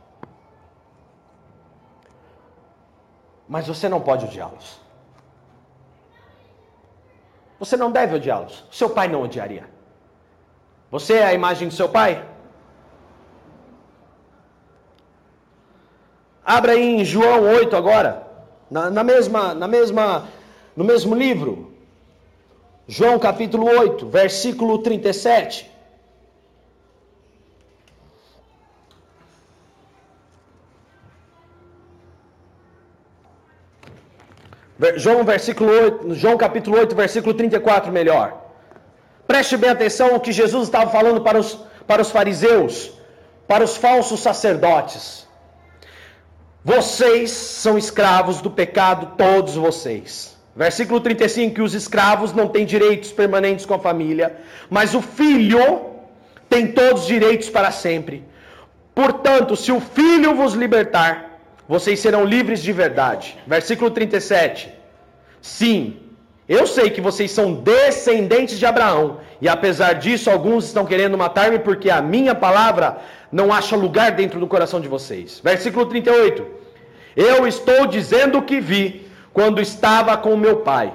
Mas você não pode odiá-los. Você não deve odiá-los. Seu pai não odiaria. Você é a imagem do seu pai? Abra aí em João 8 agora. Na, na, mesma, na mesma, no mesmo livro, João capítulo 8, versículo 37. João, versículo 8, João capítulo 8, versículo 34, melhor. Preste bem atenção ao que Jesus estava falando para os, para os fariseus, para os falsos sacerdotes. Vocês são escravos do pecado, todos vocês. Versículo 35: que os escravos não têm direitos permanentes com a família, mas o filho tem todos os direitos para sempre. Portanto, se o filho vos libertar, vocês serão livres de verdade. Versículo 37. Sim, eu sei que vocês são descendentes de Abraão, e apesar disso, alguns estão querendo matar-me porque a minha palavra não acha lugar dentro do coração de vocês. Versículo 38. Eu estou dizendo o que vi quando estava com meu pai,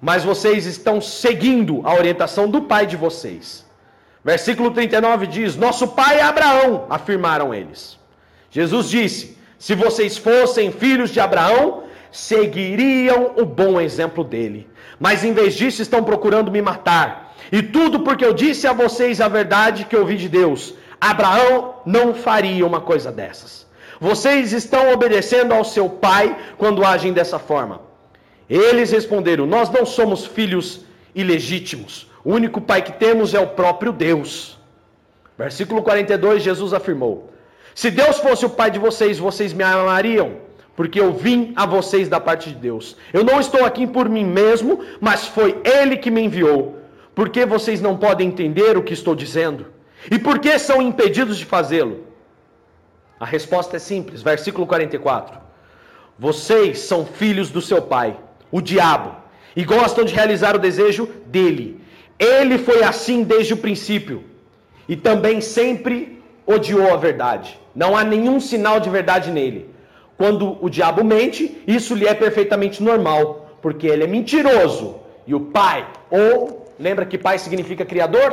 mas vocês estão seguindo a orientação do pai de vocês. Versículo 39 diz: Nosso pai é Abraão, afirmaram eles. Jesus disse: Se vocês fossem filhos de Abraão, seguiriam o bom exemplo dele. Mas em vez disso, estão procurando me matar. E tudo porque eu disse a vocês a verdade que ouvi de Deus. Abraão não faria uma coisa dessas. Vocês estão obedecendo ao seu pai quando agem dessa forma. Eles responderam: Nós não somos filhos ilegítimos. O único pai que temos é o próprio Deus. Versículo 42, Jesus afirmou: Se Deus fosse o pai de vocês, vocês me amariam, porque eu vim a vocês da parte de Deus. Eu não estou aqui por mim mesmo, mas foi Ele que me enviou. Por que vocês não podem entender o que estou dizendo? E por que são impedidos de fazê-lo? A resposta é simples, versículo 44. Vocês são filhos do seu pai, o diabo, e gostam de realizar o desejo dele. Ele foi assim desde o princípio e também sempre odiou a verdade. Não há nenhum sinal de verdade nele. Quando o diabo mente, isso lhe é perfeitamente normal, porque ele é mentiroso. E o pai, ou lembra que pai significa criador?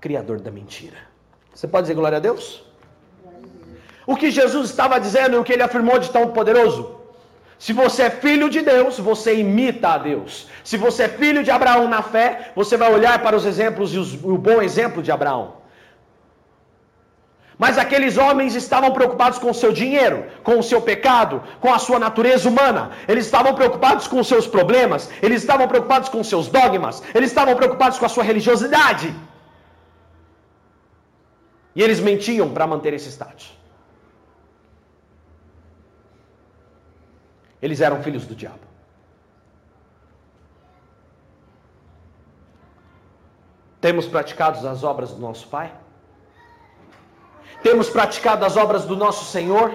Criador da mentira. Você pode dizer glória a Deus? O que Jesus estava dizendo e o que ele afirmou de tão poderoso? Se você é filho de Deus, você imita a Deus. Se você é filho de Abraão na fé, você vai olhar para os exemplos e os, o bom exemplo de Abraão. Mas aqueles homens estavam preocupados com o seu dinheiro, com o seu pecado, com a sua natureza humana. Eles estavam preocupados com os seus problemas, eles estavam preocupados com os seus dogmas, eles estavam preocupados com a sua religiosidade. E eles mentiam para manter esse status. Eles eram filhos do diabo. Temos praticado as obras do nosso Pai? Temos praticado as obras do nosso Senhor?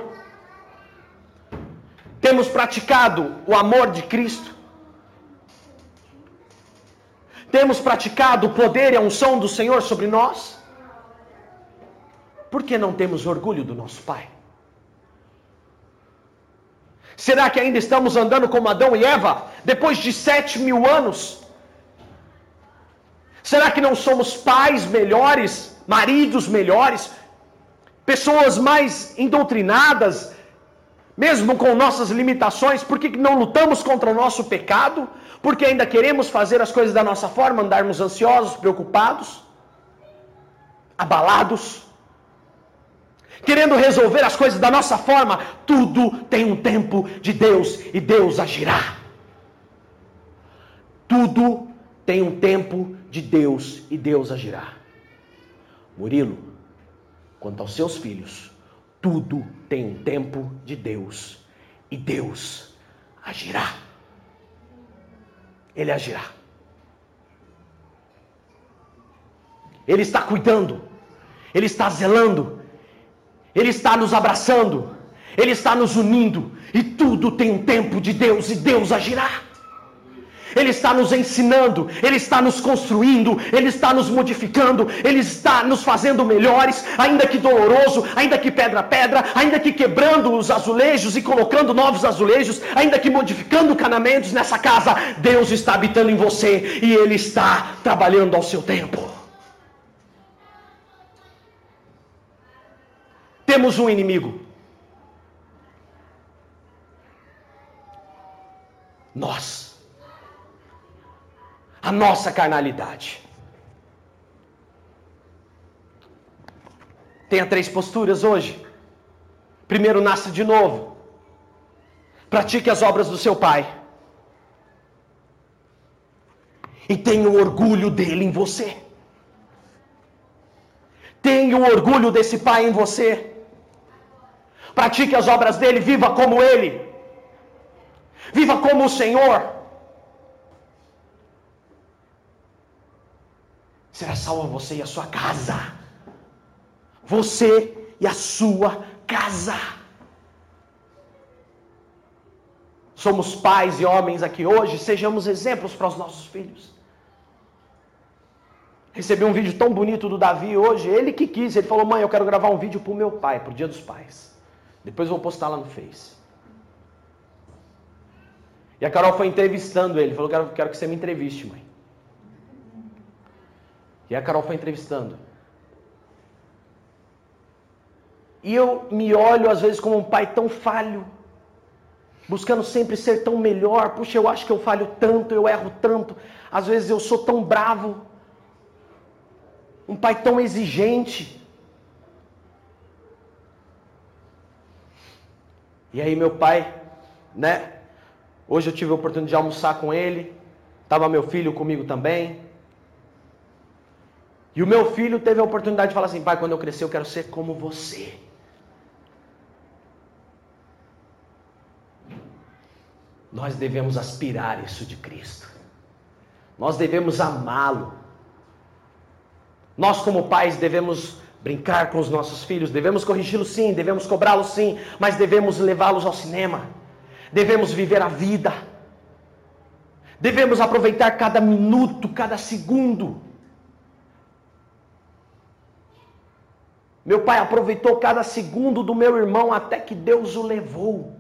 Temos praticado o amor de Cristo? Temos praticado o poder e a unção do Senhor sobre nós? Por que não temos orgulho do nosso Pai? Será que ainda estamos andando como Adão e Eva, depois de sete mil anos? Será que não somos pais melhores, maridos melhores, pessoas mais indoutrinadas, mesmo com nossas limitações? Por que não lutamos contra o nosso pecado? Porque ainda queremos fazer as coisas da nossa forma, andarmos ansiosos, preocupados, abalados? querendo resolver as coisas da nossa forma, tudo tem um tempo de Deus e Deus agirá. Tudo tem um tempo de Deus e Deus agirá. Murilo, quanto aos seus filhos, tudo tem um tempo de Deus e Deus agirá. Ele agirá. Ele está cuidando, Ele está zelando, ele está nos abraçando, Ele está nos unindo, e tudo tem um tempo de Deus e Deus agirá. Ele está nos ensinando, Ele está nos construindo, Ele está nos modificando, Ele está nos fazendo melhores, ainda que doloroso, ainda que pedra a pedra, ainda que quebrando os azulejos e colocando novos azulejos, ainda que modificando canamentos nessa casa, Deus está habitando em você e Ele está trabalhando ao seu tempo. temos um inimigo. Nós. A nossa carnalidade. Tenha três posturas hoje. Primeiro, nasce de novo. Pratique as obras do seu pai. E tenha o orgulho dele em você. Tenha o orgulho desse pai em você pratique as obras dele, viva como ele, viva como o Senhor. Será salvo você e a sua casa. Você e a sua casa. Somos pais e homens aqui hoje, sejamos exemplos para os nossos filhos. Recebi um vídeo tão bonito do Davi hoje, ele que quis, ele falou: "Mãe, eu quero gravar um vídeo para o meu pai, para o Dia dos Pais". Depois vou postar lá no Face. E a Carol foi entrevistando ele. Falou: quero, quero que você me entreviste, mãe. E a Carol foi entrevistando. E eu me olho às vezes como um pai tão falho, buscando sempre ser tão melhor. Puxa, eu acho que eu falho tanto, eu erro tanto. Às vezes eu sou tão bravo. Um pai tão exigente. E aí meu pai, né? Hoje eu tive a oportunidade de almoçar com ele. Tava meu filho comigo também. E o meu filho teve a oportunidade de falar assim: pai, quando eu crescer, eu quero ser como você. Nós devemos aspirar isso de Cristo. Nós devemos amá-lo. Nós, como pais, devemos brincar com os nossos filhos, devemos corrigi-los sim, devemos cobrá-los sim, mas devemos levá-los ao cinema. Devemos viver a vida. Devemos aproveitar cada minuto, cada segundo. Meu pai aproveitou cada segundo do meu irmão até que Deus o levou.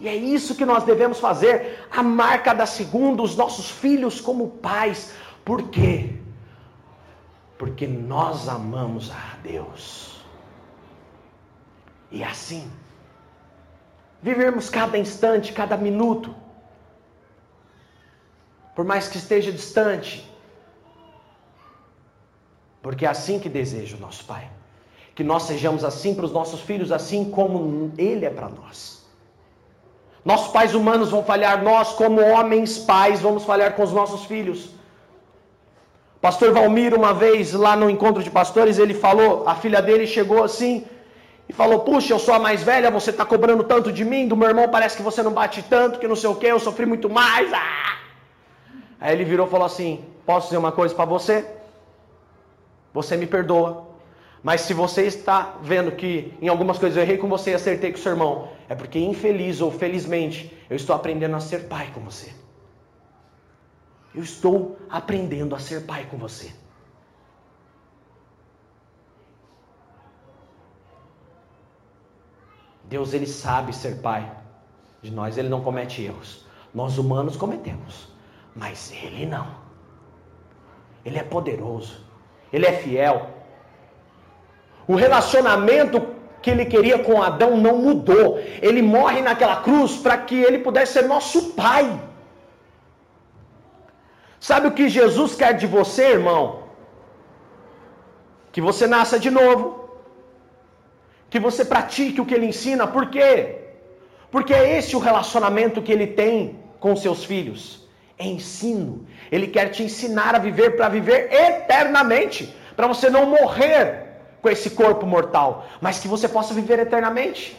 E é isso que nós devemos fazer, amar cada segundo os nossos filhos como pais. Por quê? Porque nós amamos a Deus. E assim, vivermos cada instante, cada minuto, por mais que esteja distante, porque é assim que deseja o nosso Pai. Que nós sejamos assim para os nossos filhos, assim como Ele é para nós. Nossos pais humanos vão falhar, nós, como homens pais, vamos falhar com os nossos filhos. Pastor Valmir, uma vez lá no encontro de pastores, ele falou, a filha dele chegou assim e falou: Puxa, eu sou a mais velha, você está cobrando tanto de mim, do meu irmão parece que você não bate tanto, que não sei o que, eu sofri muito mais. Ah! Aí ele virou e falou assim: Posso dizer uma coisa para você? Você me perdoa. Mas se você está vendo que em algumas coisas eu errei com você e acertei com seu irmão, é porque infeliz ou felizmente eu estou aprendendo a ser pai com você. Eu estou aprendendo a ser pai com você. Deus ele sabe ser pai de nós, ele não comete erros. Nós humanos cometemos, mas ele não. Ele é poderoso, ele é fiel, o relacionamento que ele queria com Adão não mudou. Ele morre naquela cruz para que ele pudesse ser nosso pai. Sabe o que Jesus quer de você, irmão? Que você nasça de novo. Que você pratique o que ele ensina. Por quê? Porque é esse o relacionamento que ele tem com seus filhos. É ensino. Ele quer te ensinar a viver para viver eternamente. Para você não morrer com esse corpo mortal, mas que você possa viver eternamente.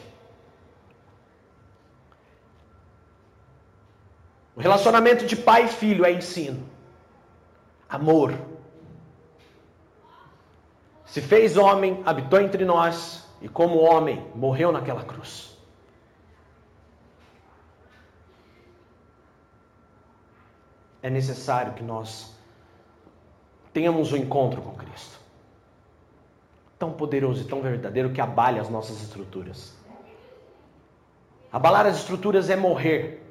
O relacionamento de pai e filho é ensino, amor. Se fez homem, habitou entre nós e, como homem, morreu naquela cruz. É necessário que nós tenhamos um encontro com Cristo tão poderoso e tão verdadeiro que abale as nossas estruturas. Abalar as estruturas é morrer,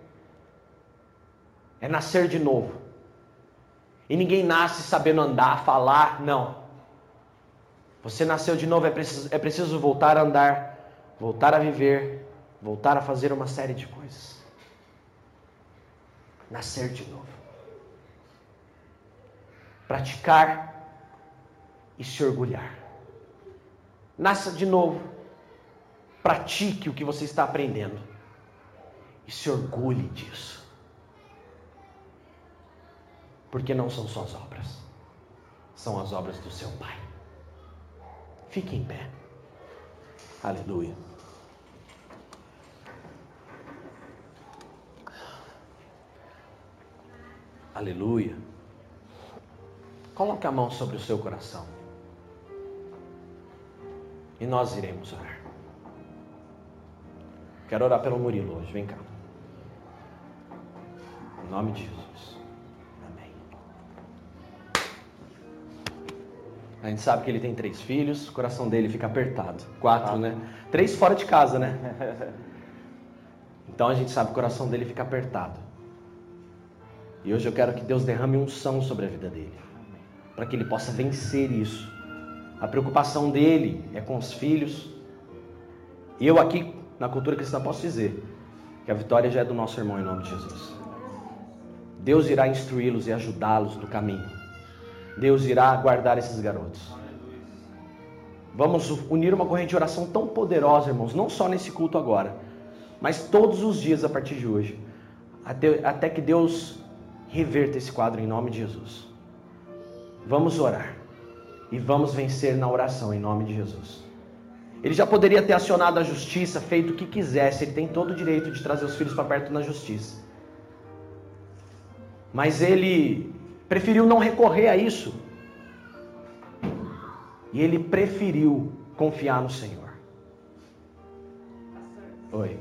é nascer de novo. E ninguém nasce sabendo andar, falar, não. Você nasceu de novo, é preciso, é preciso voltar a andar, voltar a viver, voltar a fazer uma série de coisas. Nascer de novo. Praticar e se orgulhar. Nasça de novo. Pratique o que você está aprendendo. E se orgulhe disso. Porque não são suas obras, são as obras do seu Pai. Fique em pé. Aleluia. Aleluia. Coloque a mão sobre o seu coração. E nós iremos orar. Quero orar pelo Murilo hoje. Vem cá. Em nome de Jesus. Amém. A gente sabe que ele tem três filhos, o coração dele fica apertado. Quatro, ah. né? Três fora de casa, né? [LAUGHS] Então a gente sabe que o coração dele fica apertado. E hoje eu quero que Deus derrame unção sobre a vida dele. Para que ele possa vencer isso a preocupação dele é com os filhos. E eu aqui, na cultura cristã, posso dizer que a vitória já é do nosso irmão em nome de Jesus. Deus irá instruí-los e ajudá-los no caminho. Deus irá guardar esses garotos. Vamos unir uma corrente de oração tão poderosa, irmãos, não só nesse culto agora, mas todos os dias a partir de hoje, até, até que Deus reverta esse quadro em nome de Jesus. Vamos orar e vamos vencer na oração em nome de Jesus. Ele já poderia ter acionado a justiça, feito o que quisesse, ele tem todo o direito de trazer os filhos para perto na justiça. Mas ele preferiu não recorrer a isso. E ele preferiu confiar no Senhor. Oi.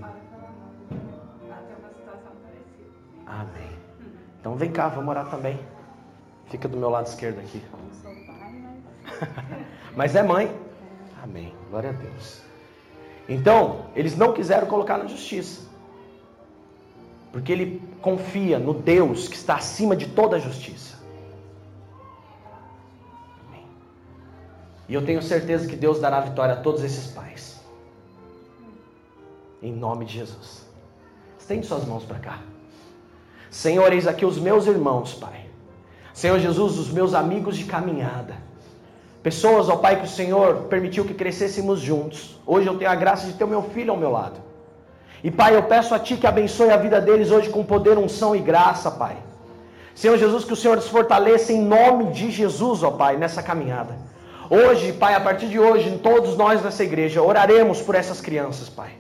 Amém. Então vem cá, vamos orar também. Fica do meu lado esquerdo aqui. [LAUGHS] Mas é mãe. Amém. Glória a Deus. Então, eles não quiseram colocar na justiça. Porque ele confia no Deus que está acima de toda a justiça. Amém. E eu tenho certeza que Deus dará vitória a todos esses pais. Em nome de Jesus. Estende suas mãos para cá. Senhor, eis aqui os meus irmãos, Pai. Senhor Jesus, os meus amigos de caminhada. Pessoas, ó Pai, que o Senhor permitiu que crescêssemos juntos. Hoje eu tenho a graça de ter o meu filho ao meu lado. E Pai, eu peço a Ti que abençoe a vida deles hoje com poder, unção e graça, Pai. Senhor Jesus, que o Senhor os fortaleça em nome de Jesus, ó Pai, nessa caminhada. Hoje, Pai, a partir de hoje, todos nós nessa igreja, oraremos por essas crianças, Pai.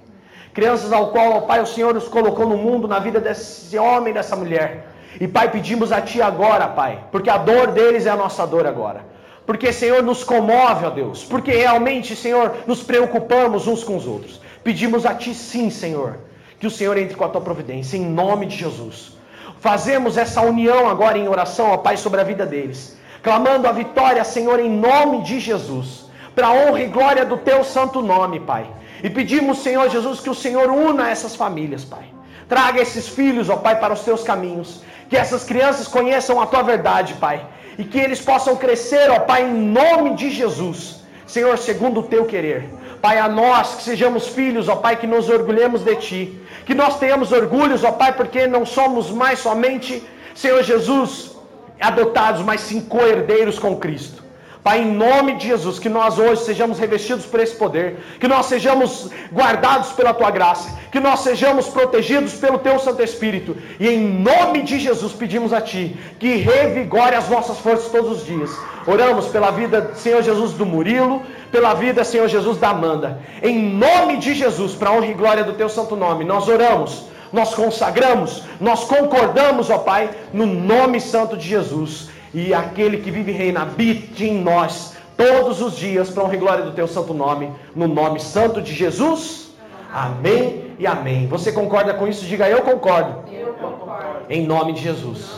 Crianças ao qual, ó Pai, o Senhor os colocou no mundo, na vida desse homem, dessa mulher. E Pai, pedimos a Ti agora, Pai, porque a dor deles é a nossa dor agora porque, Senhor, nos comove, ó Deus, porque realmente, Senhor, nos preocupamos uns com os outros. Pedimos a Ti, sim, Senhor, que o Senhor entre com a Tua providência, em nome de Jesus. Fazemos essa união agora em oração, ó Pai, sobre a vida deles, clamando a vitória, Senhor, em nome de Jesus, para a honra e glória do Teu santo nome, Pai. E pedimos, Senhor Jesus, que o Senhor una essas famílias, Pai. Traga esses filhos, ó Pai, para os Teus caminhos. Que essas crianças conheçam a Tua verdade, Pai e que eles possam crescer, ó Pai, em nome de Jesus. Senhor, segundo o teu querer. Pai, a nós que sejamos filhos, ó Pai, que nos orgulhemos de Ti. Que nós tenhamos orgulhos, ó Pai, porque não somos mais somente, Senhor Jesus, adotados, mas sim co-herdeiros com Cristo. Pai, em nome de Jesus, que nós hoje sejamos revestidos por esse poder, que nós sejamos guardados pela tua graça, que nós sejamos protegidos pelo teu Santo Espírito. E em nome de Jesus pedimos a ti que revigore as nossas forças todos os dias. Oramos pela vida, Senhor Jesus, do Murilo, pela vida, Senhor Jesus, da Amanda. Em nome de Jesus, para honra e glória do teu santo nome, nós oramos, nós consagramos, nós concordamos, ó Pai, no nome santo de Jesus e aquele que vive e reina habite em nós todos os dias, para honra e glória do teu santo nome, no nome santo de Jesus. Amém e amém. Você concorda com isso? Diga eu concordo. Eu concordo. Em nome de Jesus.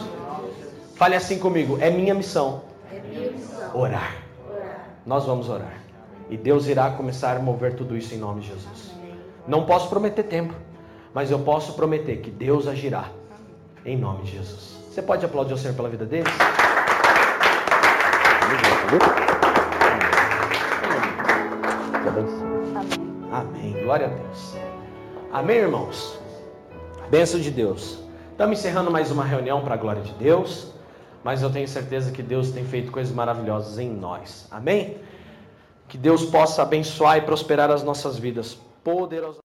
Fale assim comigo. É minha missão. É minha missão. Orar. Orar. Nós vamos orar. E Deus irá começar a mover tudo isso em nome de Jesus. Não posso prometer tempo, mas eu posso prometer que Deus agirá em nome de Jesus. Você pode aplaudir o Senhor pela vida deles? Amém. Glória a Deus. Amém, irmãos? Bênção de Deus. Estamos encerrando mais uma reunião para a glória de Deus, mas eu tenho certeza que Deus tem feito coisas maravilhosas em nós. Amém? Que Deus possa abençoar e prosperar as nossas vidas poderosamente.